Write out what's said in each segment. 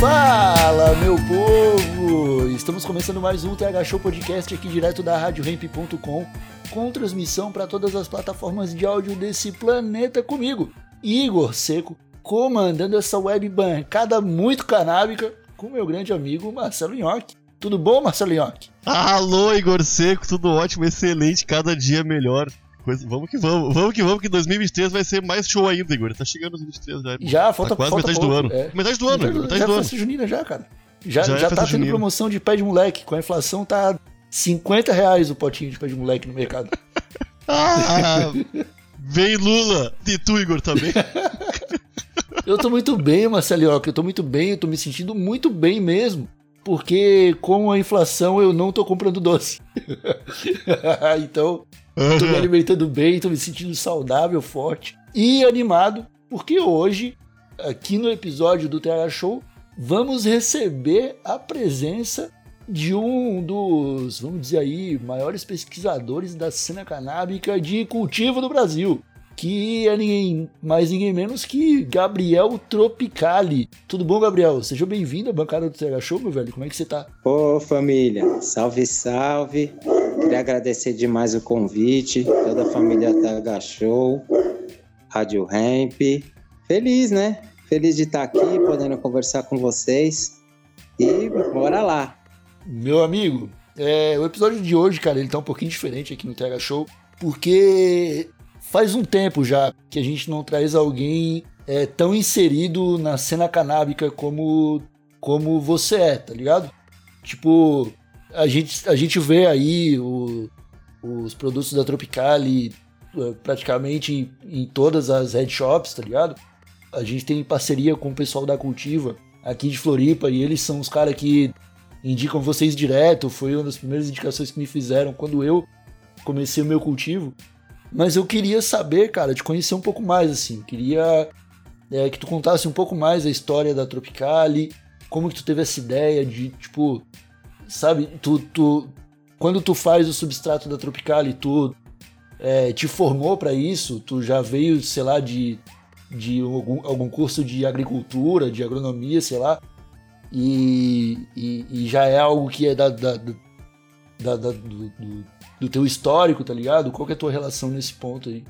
Fala, meu povo! Estamos começando mais um TH Show Podcast aqui direto da RadioRamp.com com transmissão para todas as plataformas de áudio desse planeta comigo, Igor Seco, comandando essa web bancada muito canábica com meu grande amigo Marcelo Nhoque. Tudo bom, Marcelo Nhoque? Alô, Igor Seco, tudo ótimo, excelente, cada dia melhor. Coisa- vamos que vamos, vamos que vamos, que 2023 vai ser mais show ainda, Igor. Tá chegando 2023 já. Já, falta tá quase falta metade do pouco, ano. é. Metade do ano, Igor, metade já do é ano. junina já, cara. Já, Já já, é tá festa tendo junina. promoção de pé de moleque. Com a inflação tá 50 reais o potinho de pé de moleque no mercado. Ah, vem Lula! E tu, Igor, também. Eu tô muito bem, Marcelioca. Eu tô muito bem, eu tô me sentindo muito bem mesmo. Porque com a inflação eu não tô comprando doce. então, tô me alimentando bem, tô me sentindo saudável, forte e animado. Porque hoje, aqui no episódio do TH Show, vamos receber a presença de um dos, vamos dizer aí, maiores pesquisadores da cena canábica de cultivo do Brasil que é ninguém mais ninguém menos que Gabriel Tropicali. Tudo bom, Gabriel? Seja bem-vindo à bancada do TH Show, meu velho. Como é que você tá? Ô família, salve, salve. Queria agradecer demais o convite, toda a família TH Show, Rádio Ramp. Feliz, né? Feliz de estar aqui, podendo conversar com vocês. E bora lá. Meu amigo, é, o episódio de hoje, cara, ele tá um pouquinho diferente aqui no TH Show, porque faz um tempo já que a gente não traz alguém é, tão inserido na cena canábica como, como você é, tá ligado? Tipo, a gente, a gente vê aí o- os produtos da Tropicali é, praticamente em, em todas as head shops, tá ligado? A gente tem parceria com o pessoal da Cultiva aqui de Floripa e eles são os caras que indicam vocês direto. Foi uma das primeiras indicações que me fizeram quando eu comecei o meu cultivo. Mas eu queria saber, cara, te conhecer um pouco mais, assim. Queria é, que tu contasse um pouco mais a história da Tropicali, como que tu teve essa ideia de, tipo, sabe, tu, tu quando tu faz o substrato da Tropicali, tu é, te formou pra isso? Tu já veio, sei lá, de, de algum, algum curso de agricultura, de agronomia, sei lá, e, e, e já é algo que é da, da, da- da- do, do- do teu histórico, tá ligado? Qual é a tua relação nesse ponto aí?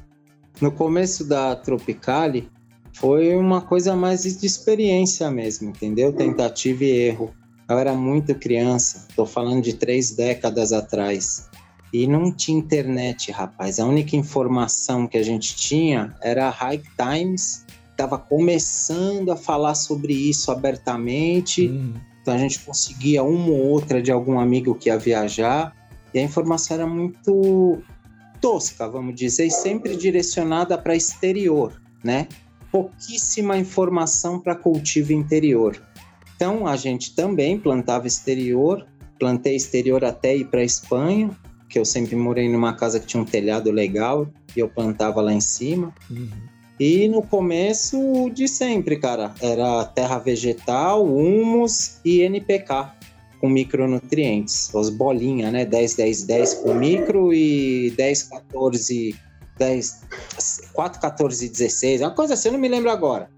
No começo da Tropicali, foi uma coisa mais de experiência mesmo, entendeu? Tentativa e erro. Eu era muito criança, tô falando de três décadas atrás. E não tinha internet, rapaz. A única informação que a gente tinha era a High Times, estava começando a falar sobre isso abertamente. Hum, Então a gente conseguia uma ou outra de algum amigo que ia viajar. E a informação era muito tosca, vamos dizer, e sempre direcionada para exterior, né? Pouquíssima informação para cultivo interior. Então a gente também plantava exterior, plantei exterior até ir para Espanha, que eu sempre morei numa casa que tinha um telhado legal e eu plantava lá em cima. uhum. E no começo de sempre, cara, era terra vegetal, humus e NPK com micronutrientes, as bolinhas, né? 10, 10, 10 com micro e 10, 14, 10, 4, 14, 16, uma coisa assim, eu não me lembro agora.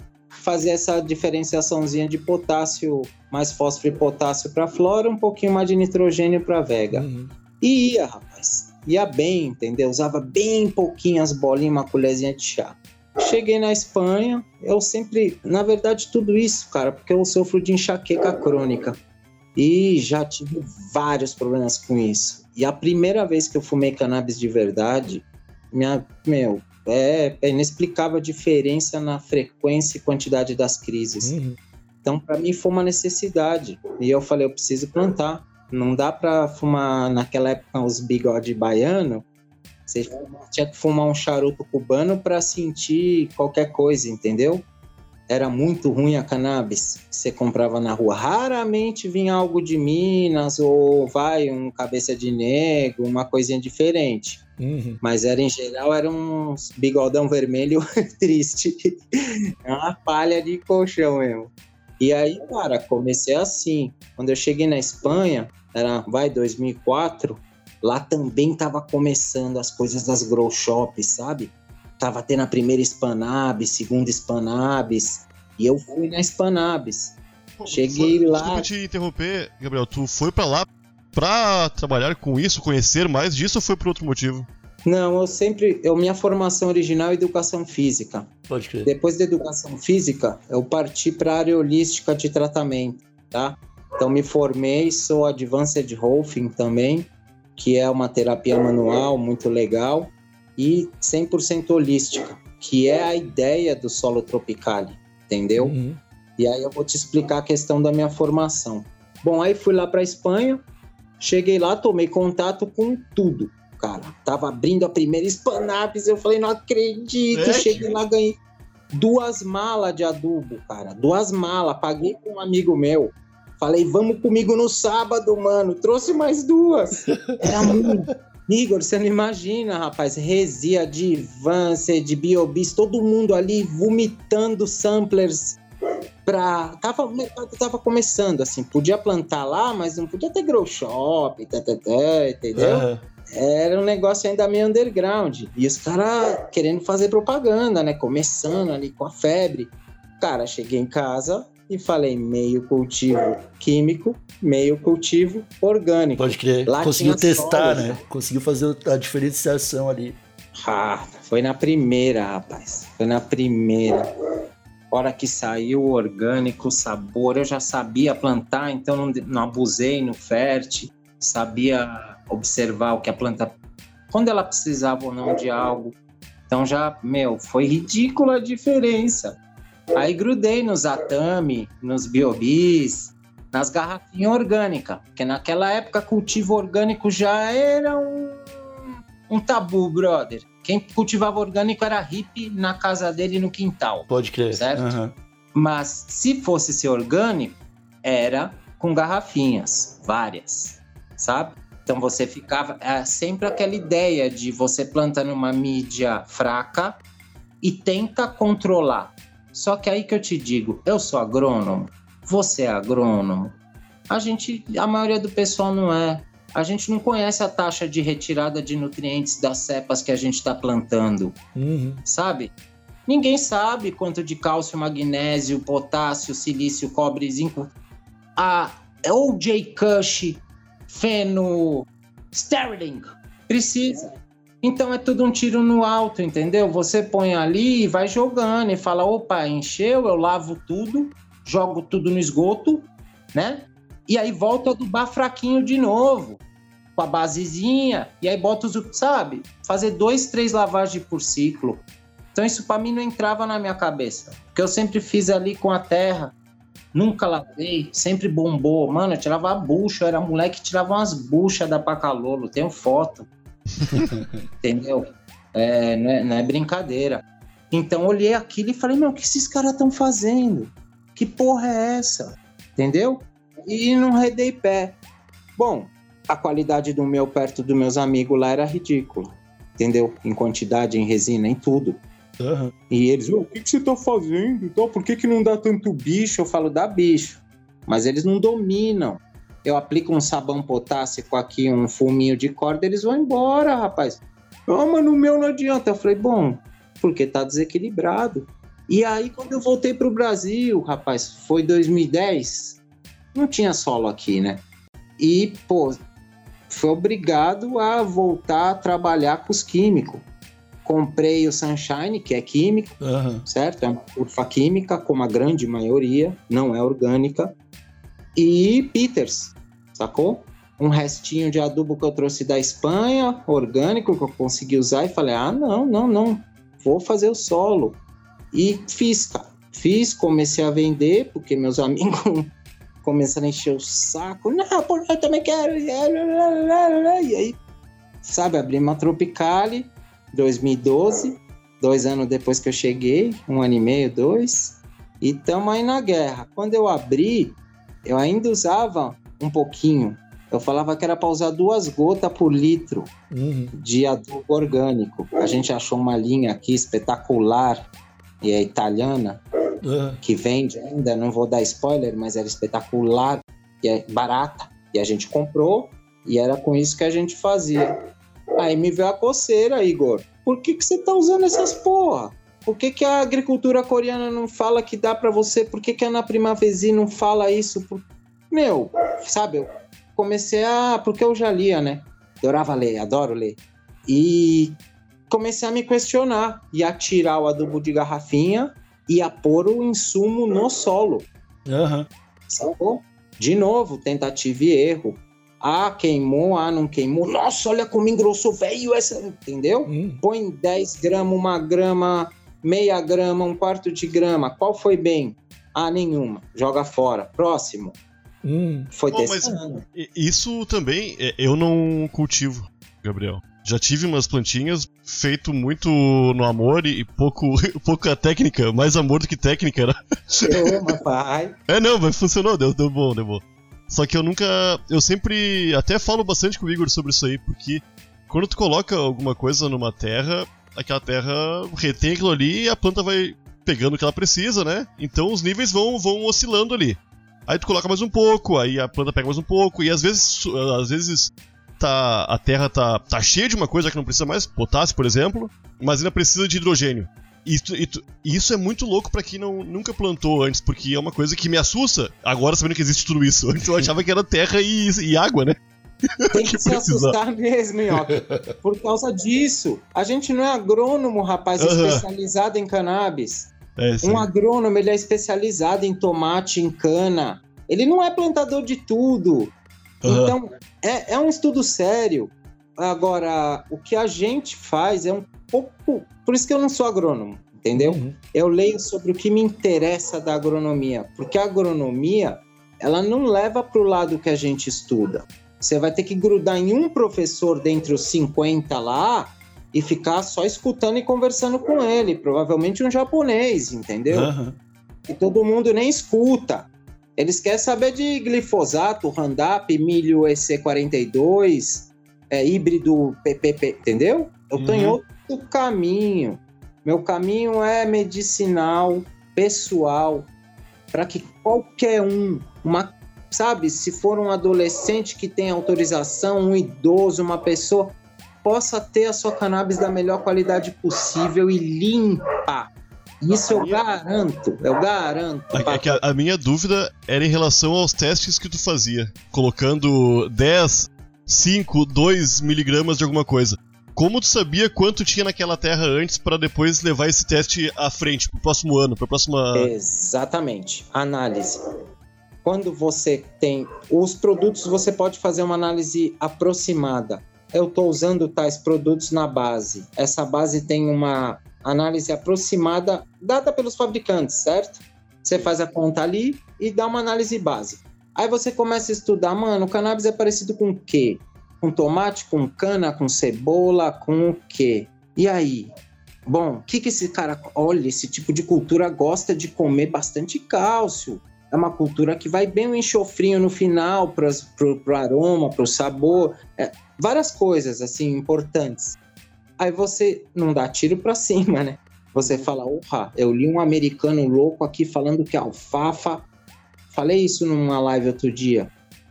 Fazer essa diferenciaçãozinha de potássio, mais fósforo e potássio para flora, um pouquinho mais de nitrogênio para vega. Uhum. E ia, rapaz. Ia bem, entendeu? Usava bem pouquinhas bolinhas, uma colherzinha de chá. Cheguei na Espanha, eu sempre, na verdade, tudo isso, cara, porque eu sofro de enxaqueca crônica. E já tive vários problemas com isso. E a primeira vez que eu fumei cannabis de verdade, minha, meu, é, é inexplicável a diferença na frequência e quantidade das crises. Uhum. Então, para mim, foi uma necessidade. E eu falei, eu preciso plantar. Não dá para fumar, naquela época, os bigode baiano, Você tinha que fumar um charuto cubano para sentir qualquer coisa, entendeu? Era muito ruim a cannabis que você comprava na rua. Raramente vinha algo de Minas ou vai um cabeça de negro, uma coisinha diferente. Uhum. Mas era em geral, era um bigodão vermelho triste. É uma palha de colchão mesmo. E aí, cara, comecei assim. Quando eu cheguei na Espanha, era, vai, 2004, lá também tava começando as coisas das grow shops, sabe? Tava tendo a primeira Spanabis, segunda Spanabis, e eu fui na Spanabis. Cheguei Foi- lá- Desculpa te interromper, Gabriel. Tu foi pra lá pra trabalhar com isso, conhecer mais disso ou foi por outro motivo? Não, eu sempre. Eu, minha formação original é educação física. Pode crer. Depois da educação física, eu parti para a área holística de tratamento, tá? Então me formei, sou Advanced Rolfing também, que é uma terapia manual muito legal e 100% holística, que é a ideia do solo tropical, entendeu? Uhum. E aí eu vou te explicar a questão da minha formação. Bom, aí fui lá para Espanha, cheguei lá, tomei contato com tudo, cara. Tava abrindo a primeira Spanapis, eu falei, não acredito, É, cheguei lá, ganhei duas malas de adubo, cara, duas malas, paguei com um amigo meu. Falei, vamos comigo no sábado, mano. Trouxe mais duas. Era muito. Igor, você não imagina, rapaz. Resia de Vance, de Biobis, todo mundo ali vomitando samplers pra. Tava, o mercado tava começando, assim. Podia plantar lá, mas não podia ter grow shop, tá, tá, tá, entendeu? Aham. Era um negócio ainda meio underground. E os caras querendo fazer propaganda, né? Começando ali com a febre. Cara, cheguei em casa e falei meio cultivo químico, meio cultivo orgânico. Pode crer. Lá Conseguiu testar, né? Conseguiu fazer a diferenciação ali. Ah, foi na primeira, rapaz. Foi na primeira. Hora que saiu o orgânico, o sabor, eu já sabia plantar, então não, não abusei no fértil, sabia observar o que a planta. Quando ela precisava ou não de algo. Então já, meu, foi ridícula a diferença. Aí grudei nos Atami, nos Biobis, nas garrafinhas orgânicas, porque naquela época cultivo orgânico já era um, um tabu, brother. Quem cultivava orgânico era hippie na casa dele no quintal. Pode crer. Certo. Aham. Mas se fosse ser orgânico, era com garrafinhas, várias, sabe? Então você ficava é sempre aquela ideia de você planta numa mídia fraca e tenta controlar. Só que aí que eu te digo, eu sou agrônomo, você é agrônomo. A gente, a maioria do pessoal não é. A gente não conhece a taxa de retirada de nutrientes das cepas que a gente está plantando Uhum. sabe? Ninguém sabe quanto de cálcio, magnésio, potássio, silício, cobre, zinco. A OJ Kush, feno, sterling, precisa. Então é tudo um tiro no alto, entendeu? Você põe ali e vai jogando e fala: opa, encheu, eu lavo tudo, jogo tudo no esgoto, né? E aí volta a adubar fraquinho de novo, com a basezinha, e aí bota os. Sabe? Fazer dois, três lavagens por ciclo. Então isso para mim não entrava na minha cabeça. Porque eu sempre fiz ali com a terra. Nunca lavei, sempre bombou. Mano, eu tirava a bucha, eu era moleque que tirava umas buchas da Pacalolo, tenho foto. Entendeu? É, não, é, não é brincadeira. Então olhei aquilo e falei, meu, o que esses caras estão fazendo? Que porra é essa? Entendeu? E não redei pé. Bom, a qualidade do meu perto dos meus amigos lá era ridícula. Entendeu? Em quantidade, em resina, em tudo. Aham. E eles, "Ô, o que, que você tá fazendo? Então, por que, que não dá tanto bicho? Eu falo, dá bicho. Mas eles não dominam. Eu aplico um sabão potássico aqui, um fuminho de corda, eles vão embora, rapaz. Ah, mas no meu não adianta. Eu falei, bom, porque tá desequilibrado. E aí, quando eu voltei pro Brasil, rapaz, foi 2010, não tinha solo aqui, né? E, pô, fui obrigado a voltar a trabalhar com os químicos. Comprei o Sunshine, que é químico, Aham. certo? É uma turfa química, como a grande maioria, não é orgânica. E Peters, sacou? Um restinho de adubo que eu trouxe da Espanha, orgânico, que eu consegui usar, e falei: ah, não, não, não, vou fazer o solo. E fiz, cara. Fiz, comecei a vender, porque meus amigos começaram a encher o saco. Não, pô, eu também quero. E aí sabe, abri uma Tropicale 2012, dois anos depois que eu cheguei, um ano e meio, dois, e tamo aí na guerra. Quando eu abri, eu ainda usava um pouquinho. Eu falava que era para usar duas gotas por litro Uhum. de adubo orgânico. A gente achou uma linha aqui espetacular e é italiana Aham. que vende ainda, não vou dar spoiler, mas era espetacular e é barata. E a gente comprou e era com isso que a gente fazia. Aí me veio a coceira, Igor. Por que, que você tá usando essas porra? Por que, que a agricultura coreana não fala que dá pra você? Por que, que a Ana Primavesi não fala isso? Por- Meu, sabe, eu comecei a. Porque eu já lia, né? Adorava ler, adoro ler. E comecei a me questionar e a tirar o adubo de garrafinha e a pôr o insumo no solo. Aham. Sacou? De novo, tentativa e erro. Ah, queimou, ah, não queimou. Nossa, olha como engrossou, velho, essa. Entendeu? Hum. Põe 10 gramas, uma grama, meia grama, um quarto de grama. Qual foi bem? Ah, nenhuma. Joga fora. Próximo. Hum. Foi Pô, mas- testando. Isso também é, eu não cultivo, Gabriel. Já tive umas plantinhas feito muito no amor e, pouco pouca técnica, mais amor do que técnica, né? Eu, pai. É, não, mas funcionou, deu, deu bom, deu bom. Só que eu nunca. Eu sempre. Até falo bastante com o Igor sobre isso aí, porque quando tu coloca alguma coisa numa terra, aquela terra retém aquilo ali e a planta vai pegando o que ela precisa, né? Então os níveis vão, vão oscilando ali. Aí tu coloca mais um pouco, aí a planta pega mais um pouco, e às vezes. Às vezes tá, a terra tá, tá cheia de uma coisa que não precisa mais, potássio, por exemplo, mas ainda precisa de hidrogênio. E e e isso é muito louco pra quem não, nunca plantou antes, porque é uma coisa que me assusta agora sabendo que existe tudo isso. Antes eu achava que era terra e, e água, né? Tem que Que se assustar mesmo, Minhoca. Por causa disso. A gente não é agrônomo, rapaz, especializado em cannabis. É. Um agrônomo, ele é especializado em tomate, em cana. Ele não é plantador de tudo. Então, é, é um estudo sério. Agora, o que a gente faz é um pouco. Por isso que eu não sou agrônomo, entendeu? Uhum. Eu leio sobre o que me interessa da agronomia. Porque a agronomia, ela não leva para o lado que a gente estuda. Você vai ter que grudar em um professor dentre os 50 lá e ficar só escutando e conversando com ele. Provavelmente um japonês, entendeu? Aham. que todo mundo nem escuta. Eles querem saber de glifosato, Roundup, milho EC42, é, híbrido PPP, entendeu? Eu tô em Uhum. outro caminho. Meu caminho é medicinal, pessoal, para que qualquer um, uma, sabe, se for um adolescente que tem autorização, um idoso, uma pessoa, possa ter a sua cannabis da melhor qualidade possível e limpa. Isso eu garanto, eu garanto. É que a, a minha dúvida era em relação aos testes que tu fazia, colocando 10, 5, 2 miligramas de alguma coisa. Como tu sabia quanto tinha naquela terra antes pra depois levar esse teste à frente, pro próximo ano, pra próxima. Exatamente. Análise. Quando você tem os produtos, você pode fazer uma análise aproximada. Eu estou usando tais produtos na base. Essa base tem uma análise aproximada dada pelos fabricantes, certo? Você faz a conta ali e dá uma análise base. Aí você começa a estudar, mano, o cannabis é parecido com o quê? Com tomate, com cana, com cebola, com o quê? E aí? Bom, o que, que esse cara. Olha, esse tipo de cultura gosta de comer bastante cálcio. É uma cultura que vai bem o enxofrinho no final, para o aroma, para o sabor. É, várias coisas, assim, importantes. Aí você não dá tiro para cima, né? Você fala, opa, eu li um americano louco aqui falando que alfafa. Falei isso numa live outro dia,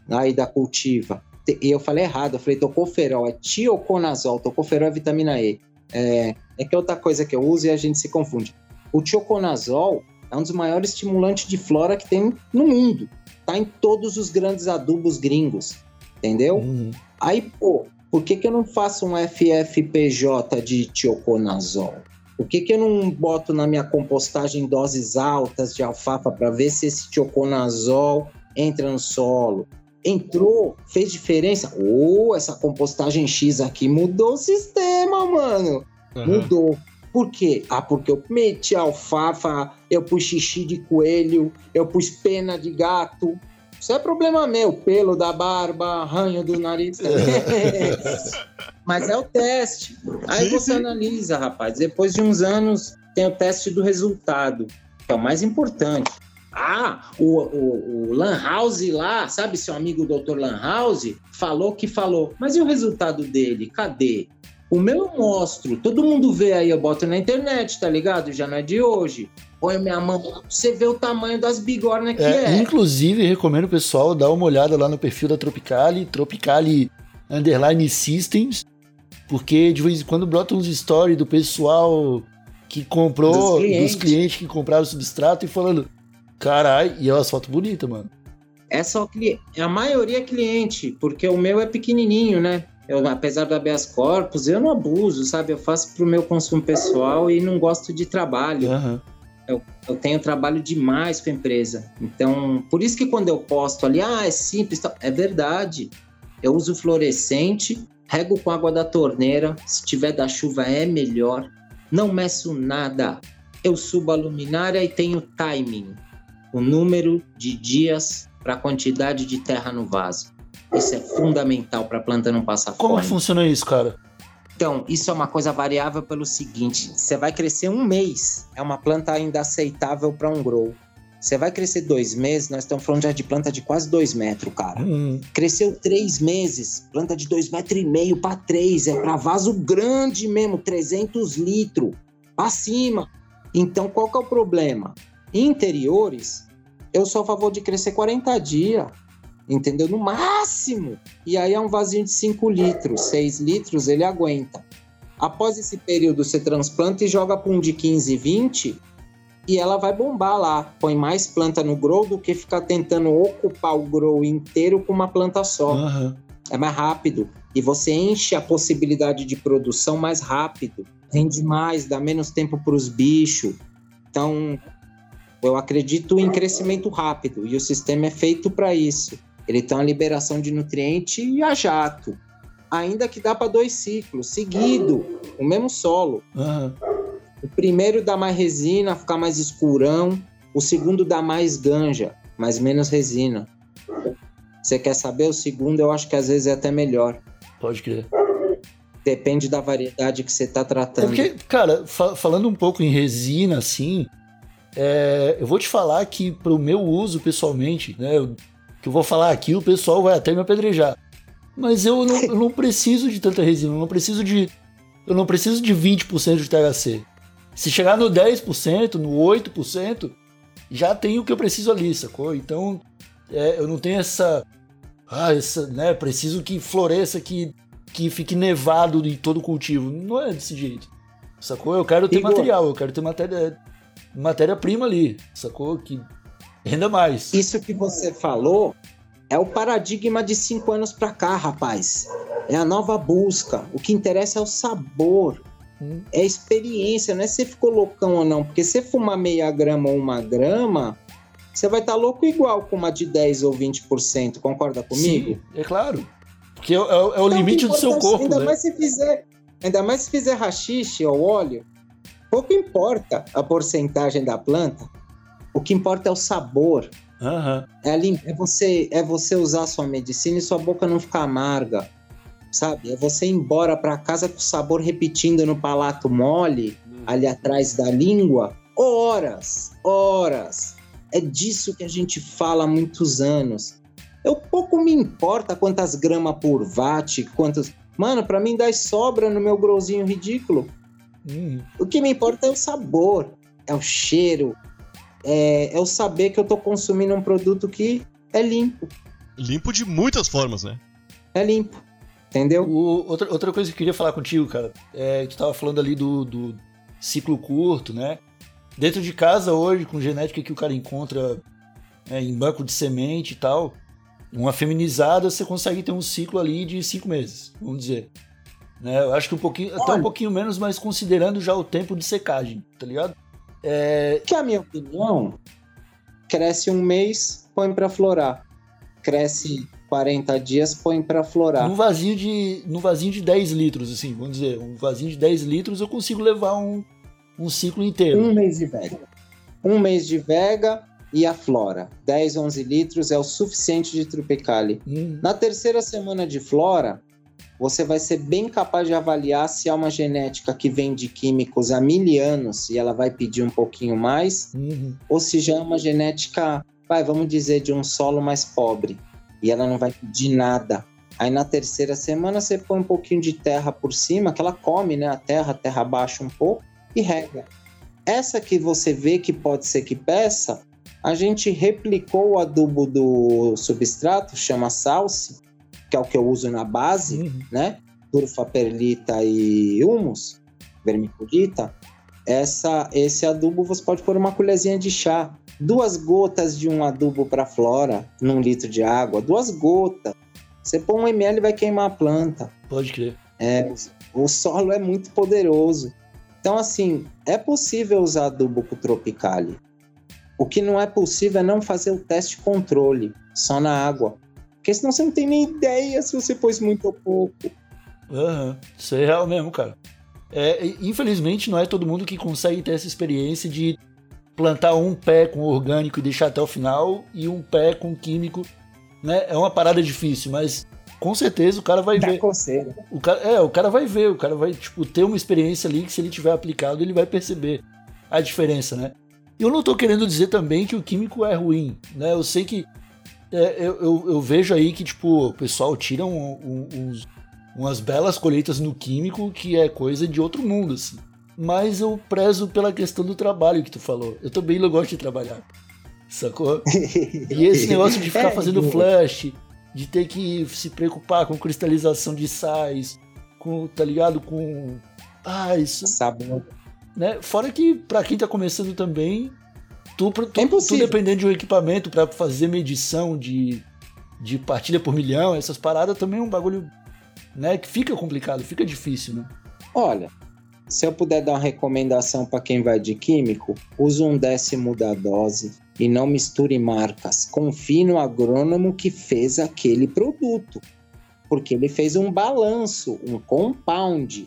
aí da Cultiva. E eu falei errado, eu falei tocoferol, é tioconazol, tocoferol é vitamina E. É, é que é outra coisa que eu uso e a gente se confunde. O tioconazol é um dos maiores estimulantes de flora que tem no mundo. Tá em todos os grandes adubos gringos, entendeu? Uhum. Aí, pô, por que, que eu não faço um FFPJ de tioconazol? Por que, que eu não boto na minha compostagem doses altas de alfafa para ver se esse tioconazol entra no solo? Entrou, fez diferença? Oh, essa compostagem X aqui mudou o sistema, mano. Mudou. Por quê? Ah, porque eu meti alfafa, eu pus xixi de coelho, eu pus pena de gato. Isso é problema meu, pelo da barba, arranho do nariz. Mas é o teste. Aí você analisa, rapaz. Depois de uns anos, tem o teste do resultado, que é o mais importante. Ah, o, o, o Lan House lá, sabe, seu amigo Dr. Lan House, falou que falou. Mas e o resultado dele? Cadê? O meu eu mostro, todo mundo vê aí, eu boto na internet, tá ligado? Já não é de hoje. Põe minha mão você ver o tamanho das bigornas que É, é. Inclusive, recomendo o pessoal dar uma olhada lá no perfil da Tropicali, Tropicali Underline Systems, porque de vez em quando brota uns stories do pessoal que comprou, Dos dos clientes. clientes, que compraram o substrato e falando, carai, e é umas fotos bonitas, mano. É só cliente. A maioria é cliente, porque o meu é pequenininho, né? Eu, apesar do habeas corpus, eu não abuso, sabe? Eu faço pro meu consumo pessoal e não gosto de trabalho. Aham. Eu tenho trabalho demais com a empresa. Então, por isso que quando eu posto ali, ah, é simples, tal", é verdade. Eu uso fluorescente, rego com água da torneira, se tiver da chuva é melhor. Não meço nada. Eu subo a luminária e tenho timing. O número de dias para a quantidade de terra no vaso. Isso é fundamental para a planta não passar Como fome. que funciona isso, cara? Então, isso é uma coisa variável pelo seguinte: você vai crescer um mês, é uma planta ainda aceitável para um grow. Você vai crescer dois meses, nós estamos falando já de planta de quase dois metros, cara. Hum, Cresceu três meses, planta de dois metros e meio para três, é para vaso grande mesmo, 300 litros, para cima. Então, qual que é o problema? Interiores, eu sou a favor de crescer 40 dias, entendeu? No máximo. E aí é um vasinho de 5 litros, 6 litros ele aguenta. Após esse período, você transplanta e joga para um de 15, 20 e ela vai bombar lá. Põe mais planta no grow do que ficar tentando ocupar o grow inteiro com uma planta só. aham. É mais rápido. E você enche a possibilidade de produção mais rápido. Rende mais, dá menos tempo para os bichos. Então, eu acredito em crescimento rápido. E o sistema é feito para isso. Ele tem uma liberação de nutriente e a jato. Ainda que dá para dois ciclos, seguido, o mesmo solo. aham. O primeiro dá mais resina, ficar mais escurão. O segundo dá mais ganja, mas menos resina. Você quer saber? O segundo eu acho que às vezes é até melhor. Pode crer. Depende da variedade que você tá É tratando. porque, cara, fa- falando um pouco em resina, assim, é, eu vou te falar que pro meu uso pessoalmente, né, eu- que eu vou falar aqui, o pessoal vai até me apedrejar. Mas eu não, eu não preciso de tanta resina, eu não preciso de eu não preciso de 20% de THC. Se chegar no 10%, no 8%, já tem o que eu preciso ali, sacou? Então, é, eu não tenho essa ah, essa, né, preciso que floresça, que que fique nevado em todo o cultivo. Não é desse jeito. Sacou? Eu quero ter material, eu quero ter matéria matéria-prima ali, sacou? Que renda mais. Isso que você falou é o paradigma de cinco anos pra cá, rapaz. É a nova busca. O que interessa é o sabor. Hum. É a experiência, não é se ficou loucão ou não. Porque se fumar meia grama ou uma grama, você vai estar louco igual com uma de 10 ou 20%. Concorda comigo? Sim, é claro. Porque é, é- é o Então, limite do seu corpo, ainda né? Mais se fizer, ainda mais se fizer rachixe ou óleo, pouco importa a porcentagem da planta. O que importa é o sabor. Aham. É, lim- é você, é você usar a sua medicina e sua boca não ficar amarga. Sabe? É você ir embora para casa com o sabor repetindo no palato mole, ali atrás da língua, horas, horas. É disso que a gente fala há muitos anos. Eu pouco me importa quantas gramas por watt, quantos. Mano, para mim dá sobra no meu growzinho ridículo. Hum. O que me importa é o sabor, é o cheiro, é, é o saber que eu tô consumindo um produto que é limpo. Limpo de muitas formas, né? É limpo. Entendeu? O- outra, outra coisa que eu queria falar contigo, cara, é que tu tava falando ali do, do ciclo curto, né? Dentro de casa hoje, com genética que o cara encontra né, em banco de semente e tal, uma feminizada você consegue ter um ciclo ali de cinco meses, vamos dizer. Né? Eu acho que um pouquinho, até um Olha. pouquinho menos, mas considerando já o tempo de secagem, tá ligado? É, Que a minha opinião, cresce um mês, põe pra florar. Cresce 40 dias, põe pra florar. num vasinho de num vasinho de 10 litros, assim, vamos dizer, um vasinho de 10 litros eu consigo levar um, um ciclo inteiro. Um mês de vega. Um mês de vega, e a flora. 10, 11 litros é o suficiente de Tropicali. Hum, Na terceira semana de flora, você vai ser bem capaz de avaliar se há uma genética que vem de químicos há mil anos e ela vai pedir um pouquinho mais, uhum. ou se já é uma genética, vai, vamos dizer, de um solo mais pobre e ela não vai pedir nada. Aí na terceira semana você põe um pouquinho de terra por cima, que ela come, né? A terra, a terra baixa um pouco e rega. Essa que você vê que pode ser que peça, a gente replicou o adubo do substrato, chama salse, que é o que eu uso na base, Uhum. né? Turfa, perlita e humus, vermiculita. Essa, esse adubo você pode pôr uma colherzinha de chá. Duas gotas de um adubo para flora num litro de água. Duas gotas. Você põe um ml e vai queimar a planta. Pode crer. É, o solo é muito poderoso. Então, assim, é possível usar adubo com Tropicali. O que não é possível é não fazer o teste controle, só na água. Porque senão você não tem nem ideia se você pôs muito ou pouco. Aham, Isso é real mesmo, cara. É, infelizmente, não é todo mundo que consegue ter essa experiência de plantar um pé com orgânico e deixar até o final e um pé com químico. Né? É uma parada difícil, mas com certeza o cara vai Dá ver. coceira. O cara, é, o cara vai ver, o cara vai tipo, ter uma experiência ali que se ele tiver aplicado, ele vai perceber a diferença, né? Eu não tô querendo dizer também que o químico é ruim, né? Eu sei que é, eu, eu, eu vejo aí que tipo, o pessoal tira um- um- uns, umas belas colheitas no químico que é coisa de outro mundo, assim. Mas eu prezo pela questão do trabalho que tu falou. Eu também não gosto de trabalhar. Sacou? E esse negócio de ficar É, fazendo flash, de ter que se preocupar com cristalização de sais, com, tá ligado? Com. Ah, isso. Sabor. Né? Fora que, pra quem tá começando também, tu, tu, É tu dependendo de um equipamento pra fazer medição de, de partilha por milhão, essas paradas também é um bagulho, né? Que fica complicado, fica difícil, né? Olha, se eu puder dar uma recomendação para quem vai de químico, use um décimo da dose e não misture marcas. Confie no agrônomo que fez aquele produto, porque ele fez um balanço, um compound.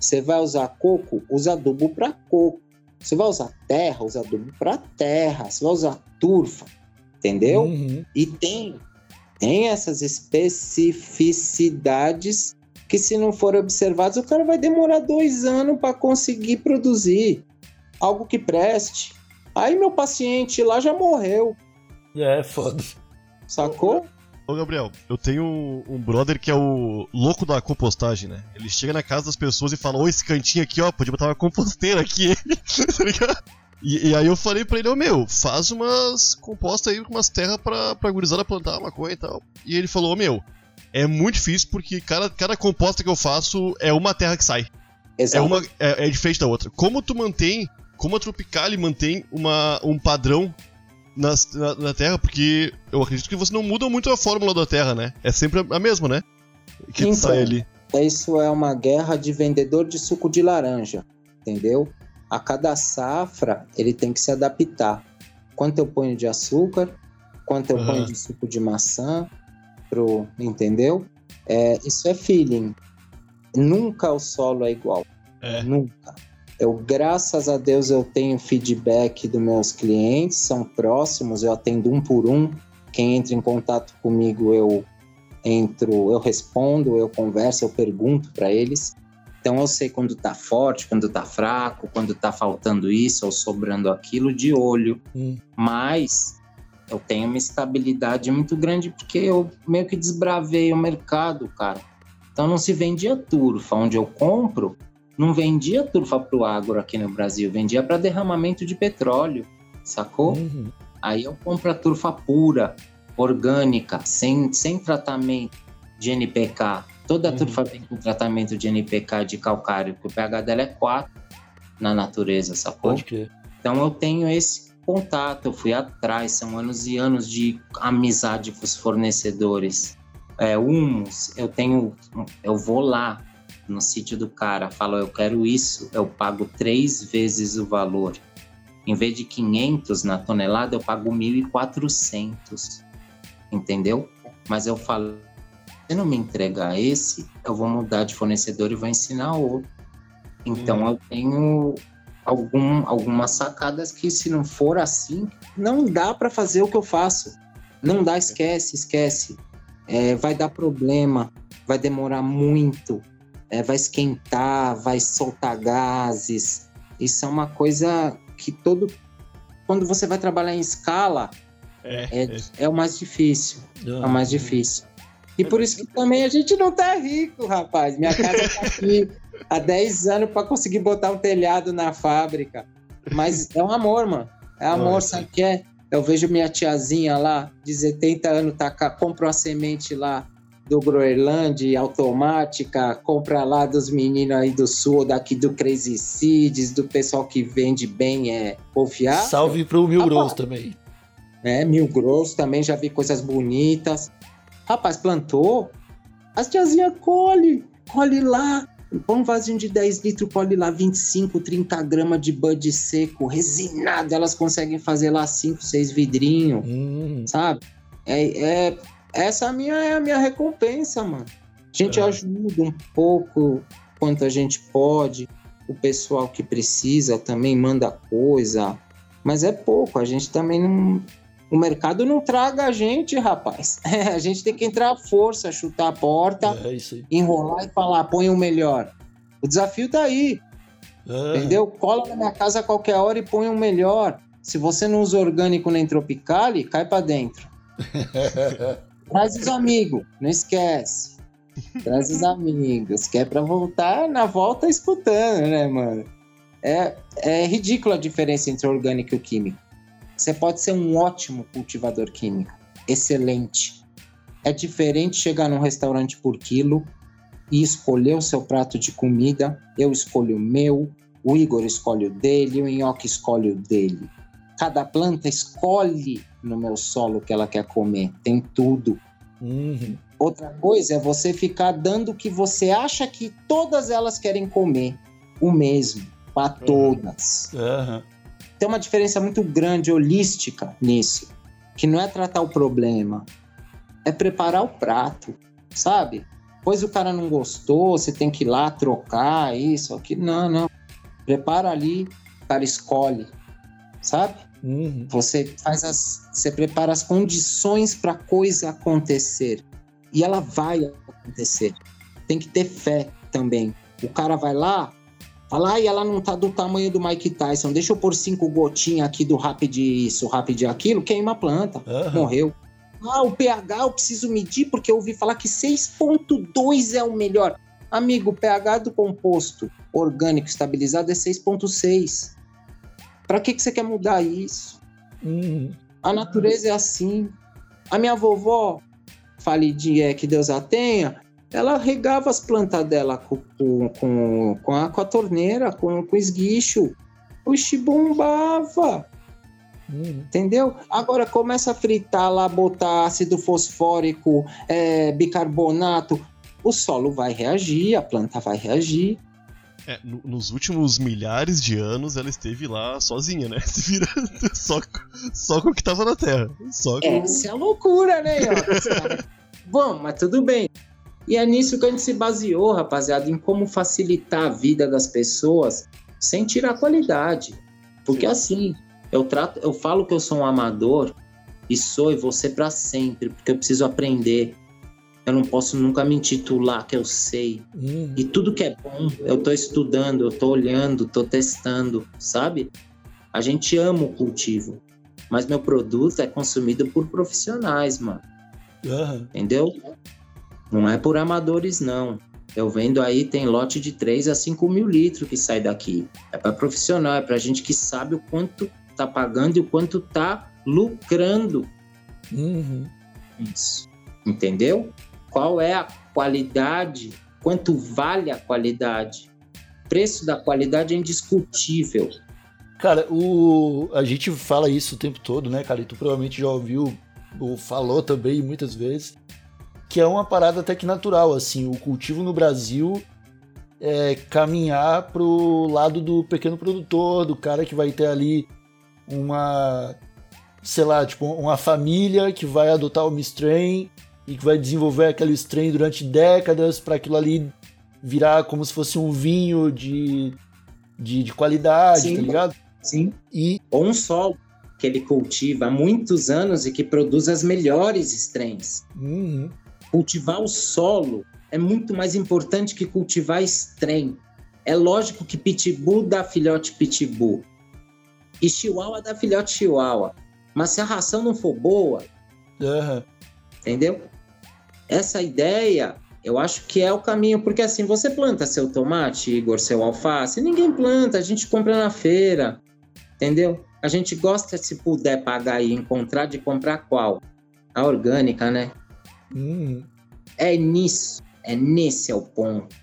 Você vai usar coco, usa adubo para coco. Você vai usar terra, usa adubo para terra. Você vai usar turfa, entendeu? Uhum. E tem, tem essas especificidades que, se não forem observadas, o cara vai demorar dois anos para conseguir produzir algo que preste. Aí meu paciente lá já morreu, É, foda. sacou? Ô Gabriel, eu tenho um, brother que é o louco da compostagem, né? Ele chega na casa das pessoas e fala: Ô, esse cantinho aqui, ó, podia botar uma composteira aqui, tá ligado? E, e aí eu falei pra ele, ô meu, faz umas compostas aí com umas terras pra, pra gurizada plantar maconha e tal. E ele falou, ô meu, é muito difícil porque cada, cada composta que eu faço é uma terra que sai. É, Exato. uma, é, é diferente da outra. Como tu mantém, como a Tropicali mantém uma, um padrão nas- na, na Terra, porque eu acredito que você não muda muito a fórmula da Terra, né? É sempre a, mesma, né? Que Então. sai ali. Isso é uma guerra de vendedor de suco de laranja, entendeu? A cada safra ele tem que se adaptar. Quanto eu ponho de açúcar, quanto eu Aham. ponho de suco de maçã, pro, entendeu? É, isso é feeling. Nunca o solo é igual. É. Nunca. Eu, graças a Deus, eu tenho feedback dos meus clientes, são próximos, eu atendo um por um. Quem entra em contato comigo, eu entro, eu respondo, eu converso, eu pergunto para eles. Então eu sei quando tá forte, quando tá fraco, quando tá faltando isso ou sobrando aquilo de olho. Hum. Mas eu tenho uma estabilidade muito grande porque eu meio que desbravei o mercado, cara. Então não se vendia turfa. Onde eu compro, não vendia turfa pro agro aqui no Brasil, vendia para derramamento de petróleo, sacou? Uhum. Aí eu compro a turfa pura, orgânica, sem, sem tratamento de NPK. Toda a Uhum. turfa vem com tratamento de NPK de calcário, porque o pH dela é 4 na natureza, sacou? Pode crer. Então eu tenho esse contato, eu fui atrás, são anos e anos de amizade com os fornecedores. É, humus, eu tenho, eu vou lá no sítio do cara, falo, eu quero isso, eu pago três vezes o valor. Em vez de 500 na tonelada, eu pago 1.400, entendeu? Mas eu falo, se não me entregar esse, eu vou mudar de fornecedor e vou ensinar outro. Então eu tenho algum, algumas sacadas que, se não for assim, não dá para fazer o que eu faço. Não dá, esquece, esquece. É, vai dar problema, vai demorar muito, é, vai esquentar, vai soltar gases. Isso é uma coisa que todo. Quando você vai trabalhar em escala, é, é, é o mais difícil. É o mais difícil. E por isso que também a gente não tá rico, rapaz. Minha casa tá aqui há 10 anos para conseguir botar um telhado na fábrica. Mas é um amor, mano. É amor, sabe o que é? Eu vejo minha tiazinha lá, de 70 anos, tá, compra uma semente lá do Groenland, automática, compra lá dos meninos aí do sul, daqui do Crazy Seeds, do pessoal que vende bem é confiar. Salve pro Mil Grosso também. É, Mil Grosso também, já vi coisas bonitas. Rapaz, plantou, as tiazinhas colhe, colhe lá, Põe um vasinho de 10 litros, colhe lá 25, 30 gramas de bud seco, resinado. Elas conseguem fazer lá 5, 6 vidrinhos, hum. sabe? É, é, essa minha, é a minha recompensa, mano. A gente é. ajuda um pouco quanto a gente pode. O pessoal que precisa também manda coisa. Mas é pouco, a gente também não, o mercado não traga a gente, rapaz. É, a gente tem que entrar à força, chutar a porta, é enrolar e falar, põe o melhor. O desafio tá aí. É. Entendeu? Cola na minha casa a qualquer hora e põe o melhor. Se você não usa orgânico nem tropicale, cai para dentro. Traz os amigos, não esquece. Traz os amigos, que é pra voltar na volta escutando, né, mano? É, é ridícula a diferença entre orgânico e químico. Você pode ser um ótimo cultivador químico, excelente. É diferente chegar num restaurante por quilo e escolher o seu prato de comida. Eu escolho o meu, o Igor escolhe o dele, o Nhoque escolhe o dele. Cada planta escolhe no meu solo que ela quer comer. Tem tudo. Uhum. Outra coisa é você ficar dando o que você acha que todas elas querem comer. O mesmo, para uhum. todas. Uhum tem uma diferença muito grande, holística nisso. Que não é tratar o problema, é preparar o prato, sabe? Pois o cara não gostou, você tem que ir lá trocar isso, aqui. Não, não. Prepara ali, o cara escolhe, sabe? Uhum. Você faz as. Você prepara as condições para a coisa acontecer. E ela vai acontecer. Tem que ter fé também. O cara vai lá, Fala, ai, ela não tá do tamanho do Mike Tyson. Deixa eu pôr cinco gotinhas aqui do Rapid isso, Rapid aquilo. Queima a planta. Uhum. Morreu. Ah, o pH eu preciso medir porque eu ouvi falar que 6.2 é o melhor. Amigo, o pH do composto orgânico estabilizado é 6.6. Para que, que você quer mudar isso? Uhum. A natureza é assim. A minha vovó, falidinha, que Deus a tenha, ela regava as plantas dela com, com, com, a, com a torneira, com, com esguicho. Oxi, bombava. Hum. Entendeu? Agora começa a fritar lá, botar ácido fosfórico, é, bicarbonato. O solo vai reagir, a planta vai reagir. É, nos últimos milhares de anos ela esteve lá sozinha, né? Se virando só, só com o que estava na Terra. Só com... Essa é loucura, né? Bom, mas tudo bem. E é nisso que a gente se baseou, rapaziada, em como facilitar a vida das pessoas sem tirar qualidade. Porque assim, eu trato, eu falo que eu sou um amador e sou e vou ser para sempre, porque eu preciso aprender. Eu não posso nunca me intitular que eu sei. Uhum. E tudo que é bom, eu tô estudando, eu tô olhando, tô testando, sabe? A gente ama o cultivo, mas meu produto é consumido por profissionais, mano. Uhum. Entendeu? Não é por amadores, não. Eu vendo aí, tem lote de 3 a 5 mil litros que sai daqui. É para profissional, é para gente que sabe o quanto tá pagando e o quanto tá lucrando. Uhum. Isso. Entendeu? Qual é a qualidade? Quanto vale a qualidade? O preço da qualidade é indiscutível. Cara, o... a gente fala isso o tempo todo, né, cara? E tu provavelmente já ouviu ou falou também muitas vezes que é uma parada até que natural, assim, o cultivo no Brasil é caminhar pro lado do pequeno produtor, do cara que vai ter ali uma, sei lá, tipo, uma família que vai adotar o strain e que vai desenvolver aquele strain durante décadas para aquilo ali virar como se fosse um vinho de de, de qualidade, Sim. tá ligado? Sim. E Ou um solo que ele cultiva há muitos anos e que produz as melhores strains. uhum, Cultivar o solo é muito mais importante que cultivar strain. É lógico que Pitbull dá filhote Pitbull. E Chihuahua dá filhote Chihuahua. Mas se a ração não for boa, aham, entendeu? Essa ideia, eu acho que é o caminho, porque assim, você planta seu tomate, Igor, seu alface, ninguém planta, a gente compra na feira, entendeu? A gente gosta, se puder pagar e encontrar, de comprar qual? A orgânica, né? uhum. É nisso, é nesse é o ponto.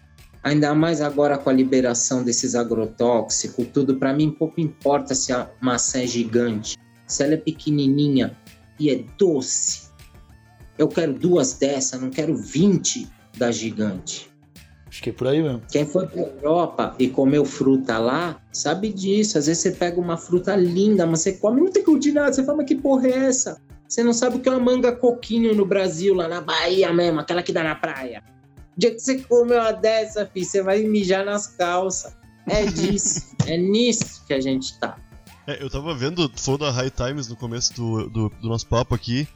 Ainda mais agora com a liberação desses agrotóxicos, tudo para mim pouco importa se a maçã é gigante, se ela é pequenininha e é doce. Eu quero duas dessas, não quero 20 da gigante. Acho que é por aí mesmo. Quem foi pra Europa e comeu fruta lá, sabe disso. Às vezes você pega uma fruta linda, mas você come, não tem gosto de nada. Você fala, mas que porra é essa? Você não sabe o que é uma manga coquinho no Brasil, lá na Bahia mesmo, aquela que dá na praia. O dia que você come uma dessa, filho, você vai mijar nas calças. É disso, é nisso que a gente tá. É, eu tava vendo, falou da High Times no começo do, do, do nosso papo aqui,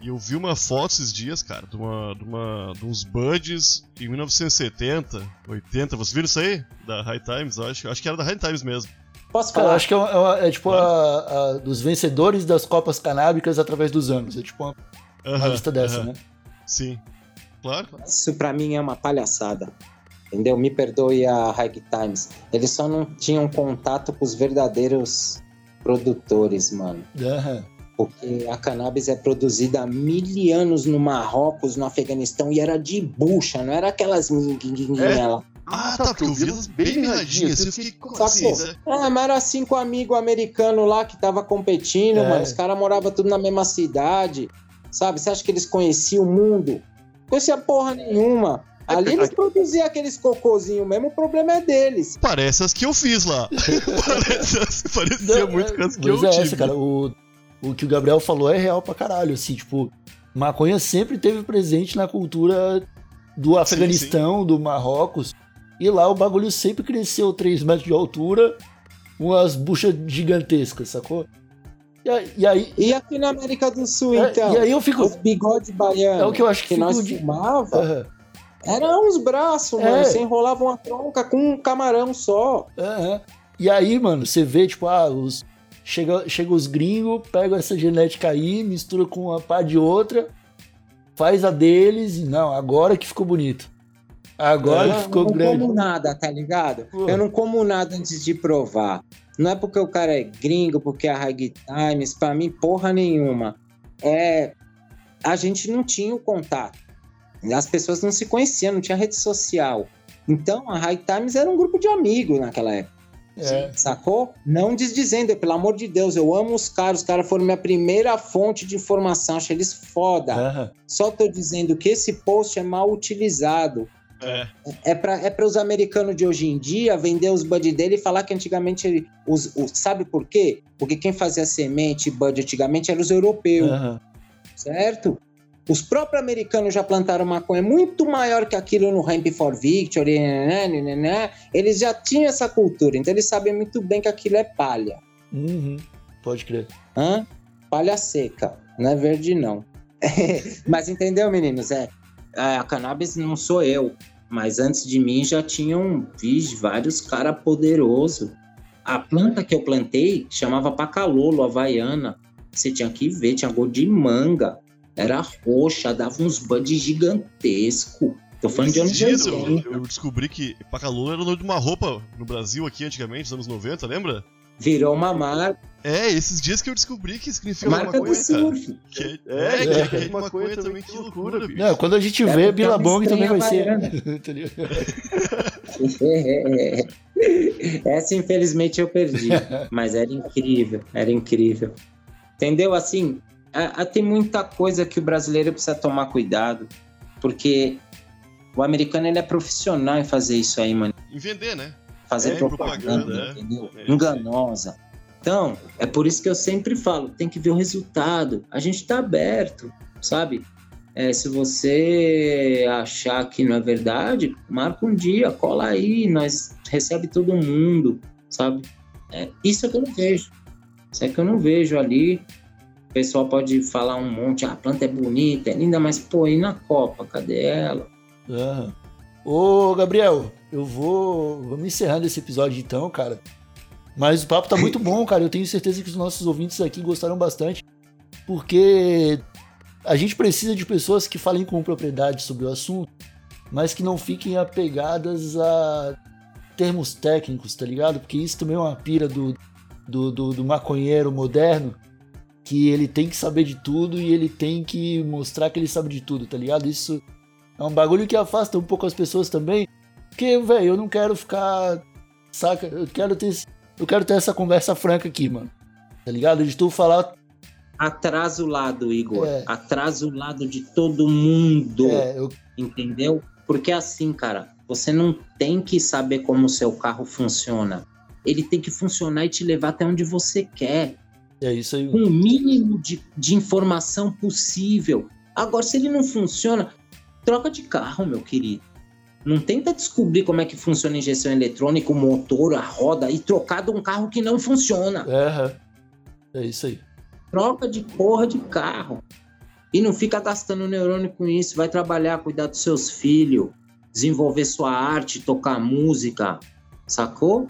e eu vi uma foto esses dias, cara, de, uma, de, uma, de uns buds em 1970, 80. Vocês viram isso aí? Da High Times, eu acho. Acho que era da High Times mesmo. Posso Cara, falar? acho que é, uma- é uma- é tipo a, a- dos vencedores das Copas Canábicas através dos anos. É tipo uma, uma Aham, lista dessa, aham. né? Sim. Claro, claro. Isso pra mim é uma palhaçada. Entendeu? Me perdoe a High Times. Eles só não tinham contato com os verdadeiros produtores, mano. Aham. Porque a cannabis é produzida há mil anos no Marrocos, no Afeganistão, e era de bucha, não era aquelas minguinguinhas É? lá. Ah, tá, porque eu vi elas bem mirradinhas, assim, eu fiquei, Sacou? assim, né? Ah, mas era cinco amigos americanos lá que tava competindo, É. mano. Os caras moravam tudo na mesma cidade. Sabe? Você acha que eles conheciam o mundo? Conhecia porra nenhuma. Ali eles produziam aqueles cocôzinhos mesmo, o problema é deles. Parece as que eu fiz lá. Parece parecia Não, muito é, com as que eu é tive. essa, cara. O, o que o Gabriel falou é real pra caralho. Assim, tipo, maconha sempre teve presente na cultura do Afeganistão, do Marrocos. E lá o bagulho sempre cresceu 3 metros de altura, umas buchas gigantescas, sacou? E aí, e aí, E aqui na América do Sul, é, então? e aí eu fico. Os bigode baianos É o que eu acho que que nós dia- fumava, eram uns braços, É. mano. Você enrolava uma tronca com um camarão só. E aí, mano, você vê, tipo, ah, os. Chega, chega os gringos, pegam essa genética aí, mistura com uma pá de outra, faz a deles e não, agora que ficou bonito. Agora eu que ficou não grande. como nada, tá ligado? Pô. Eu não como nada antes de provar. Não é porque o cara é gringo, porque é High Times, pra mim, porra nenhuma. É. A gente não tinha o contato. As pessoas não se conheciam, não tinha rede social. Então, a High Times era um grupo de amigos naquela época. É. Sacou? Não desdizendo, pelo amor de Deus, eu amo os caras, os caras foram minha primeira fonte de informação, achei eles foda. Aham. Só tô dizendo que esse post é mal utilizado. É. É para é para os americanos de hoje em dia vender os bud dele e falar que antigamente ele, os, os- sabe por quê? Porque quem fazia semente e bud antigamente eram os europeus, Aham. certo? Os próprios americanos já plantaram maconha muito maior que aquilo no Hemp for Victory, né, né, né, né. eles já tinham essa cultura, então eles sabem muito bem que aquilo é palha. Uhum. Pode crer. Hã? Palha seca, não é verde não. mas entendeu, meninos? É, é, a cannabis não sou eu, mas antes de mim já tinham vixe, vários caras poderosos. A planta que eu plantei chamava pacalolo, havaiana. Você tinha que ver, tinha gosto de manga. Era roxa, dava uns buds gigantesco. Tô falando de Esses anos dias eu, 80. eu descobri que Pacalolo era o nome de uma roupa no Brasil aqui antigamente, nos anos 90, lembra? Virou uma marca, É, esses dias que eu descobri que significa marca do maconha, cara. surf. Que é, É, é, é, que é, de maconha também, que loucura, bicho. Não, quando a gente É vê, porque Bila é uma Bong também vai ser. Essa, infelizmente, eu perdi. Mas era incrível, era incrível. Entendeu? Assim, a- a- tem muita coisa que o brasileiro precisa tomar cuidado. Porque o americano ele é profissional em fazer isso aí, mano. Em vender, né? Fazer É, propaganda, propaganda, é. entendeu? É, Enganosa. Então, é por isso que eu sempre falo, tem que ver o resultado. A gente tá aberto, sabe? É, se você achar que não é verdade, marca um dia, cola aí, nós recebe todo mundo. sabe? É, isso é que eu não vejo. Isso é que eu não vejo ali. O pessoal pode falar um monte, ah, a planta é bonita, é linda, mas pô, e na Copa, cadê ela? Aham. Ô, Gabriel, eu vou. Vamos encerrando esse episódio então, cara. Mas o papo tá muito bom, cara. Eu tenho certeza que os nossos ouvintes aqui gostaram bastante. Porque a gente precisa de pessoas que falem com propriedade sobre o assunto, mas que não fiquem apegadas a termos técnicos, tá ligado? Porque isso também é uma pira do, do, do, do maconheiro moderno, que ele tem que saber de tudo e ele tem que mostrar que ele sabe de tudo, tá ligado? Isso é um bagulho que afasta um pouco as pessoas também. Porque, velho, eu não quero ficar. Saca? Eu quero ter. Eu quero ter essa conversa franca aqui, mano. Tá ligado? De tu falar. Atrasa o lado, Igor. É. Atrasa o lado de todo mundo. É, eu, Entendeu? Porque assim, cara, você não tem que saber como o seu carro funciona. Ele tem que funcionar e te levar até onde você quer. É isso aí. Com o mínimo de, de informação possível. Agora, se ele não funciona, troca de carro, meu querido. Não tenta descobrir como é que funciona a injeção eletrônica, o motor, a roda e trocar de um carro que não funciona. É, é isso aí. Troca de porra de carro. E não fica gastando neurônio com isso. Vai trabalhar, cuidar dos seus filhos, desenvolver sua arte, tocar música. Sacou?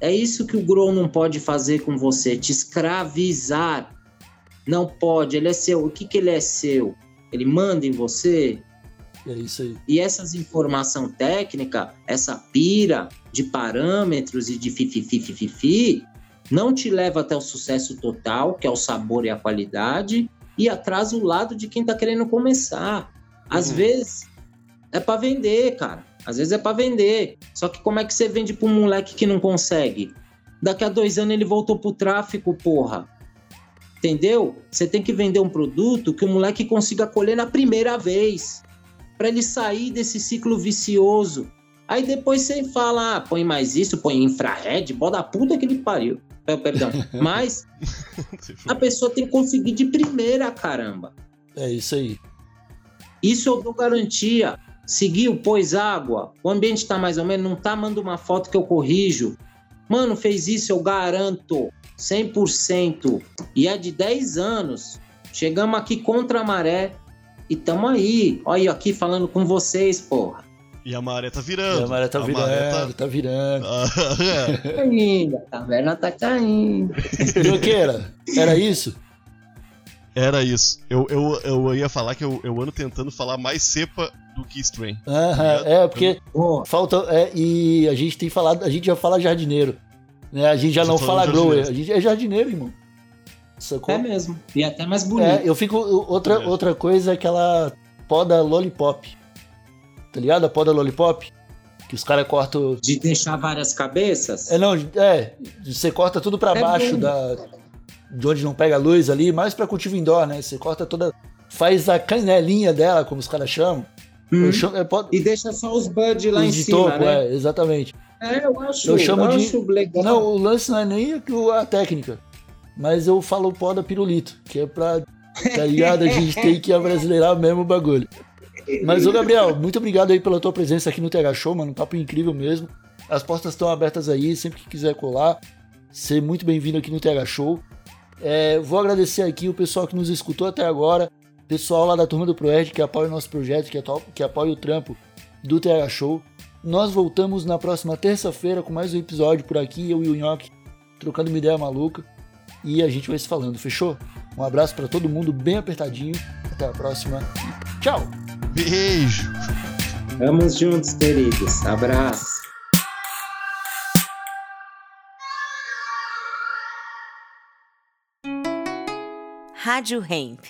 É isso que o Grow não pode fazer com você, te escravizar. Não pode, ele é seu. O que, que ele é seu? Ele manda em você? É isso aí. E essas informação técnica, essa pira de parâmetros e de fifi, não te leva até o sucesso total, que é o sabor e a qualidade, e atrasa o lado de quem tá querendo começar. Às Uhum. vezes é para vender, cara. Às vezes é para vender. Só que como é que você vende pra um moleque que não consegue? Daqui a dois anos ele voltou pro tráfico, porra. Entendeu? Você tem que vender um produto que o moleque consiga colher na primeira vez para ele sair desse ciclo vicioso. Aí depois você fala, ah, põe mais isso, põe infrared, bota a puta que ele pariu. Perdão. Mas a pessoa tem que conseguir de primeira, caramba. É isso aí. Isso eu dou garantia. Seguiu, pôs água, o ambiente tá mais ou menos, não tá, manda uma foto que eu corrijo. Mano, fez isso, eu garanto. 100%. E é de 10 anos. Chegamos aqui contra a maré e tamo aí. Olha eu aqui falando com vocês, porra. E a maré tá E virando. a maré tá A virando, maré tá virando. tá- É. Caindo, a caverna tá caindo. Joqueira, era isso? Era isso. Eu, eu, eu ia falar que eu, eu ando tentando falar mais cepa do strain. Aham, é, porque Pô, falta. É, e a gente tem falado, a gente já fala jardineiro. Né? A gente já Já não falamos fala grower, a gente é jardineiro, irmão. Sacou? é mesmo. E até mais bonito. É, eu fico. Outra, É. outra coisa é aquela poda lollipop. Tá ligado? A poda lollipop? Que os caras cortam. De deixar várias cabeças. É, não, é. Você corta tudo pra É baixo da. De onde não pega luz ali, mais pra cultivo indoor, né? Você corta toda. Faz a canelinha dela, como os caras chamam. Hum. Eu chamo, é, E deixa só os buds lá os em de cima, topo, né? é, exatamente. É, eu acho, Eu chamo de- acho legal. Não, o lance não é nem a técnica. Mas eu falo poda pirulito, que é pra. Tá ligado? A gente tem que abrasileirar mesmo o bagulho. Mas, ô Gabriel, muito obrigado aí pela tua presença aqui no TH Show, mano. Um papo incrível mesmo. As portas estão abertas aí, sempre que quiser colar. Ser muito bem-vindo aqui no TH Show. É, vou agradecer aqui o pessoal que nos escutou até agora. Pessoal lá da turma do Proerd que apoia o nosso projeto, que, ato- que apoia o trampo do TH Show. Nós voltamos na próxima terça-feira com mais um episódio por aqui, eu e o Nhoque trocando uma ideia maluca. E a gente vai se falando, fechou? Um abraço pra todo mundo, bem apertadinho. Até a próxima. Tchau! Beijo! Vamos juntos, queridos. Abraço. Rádio Hemp.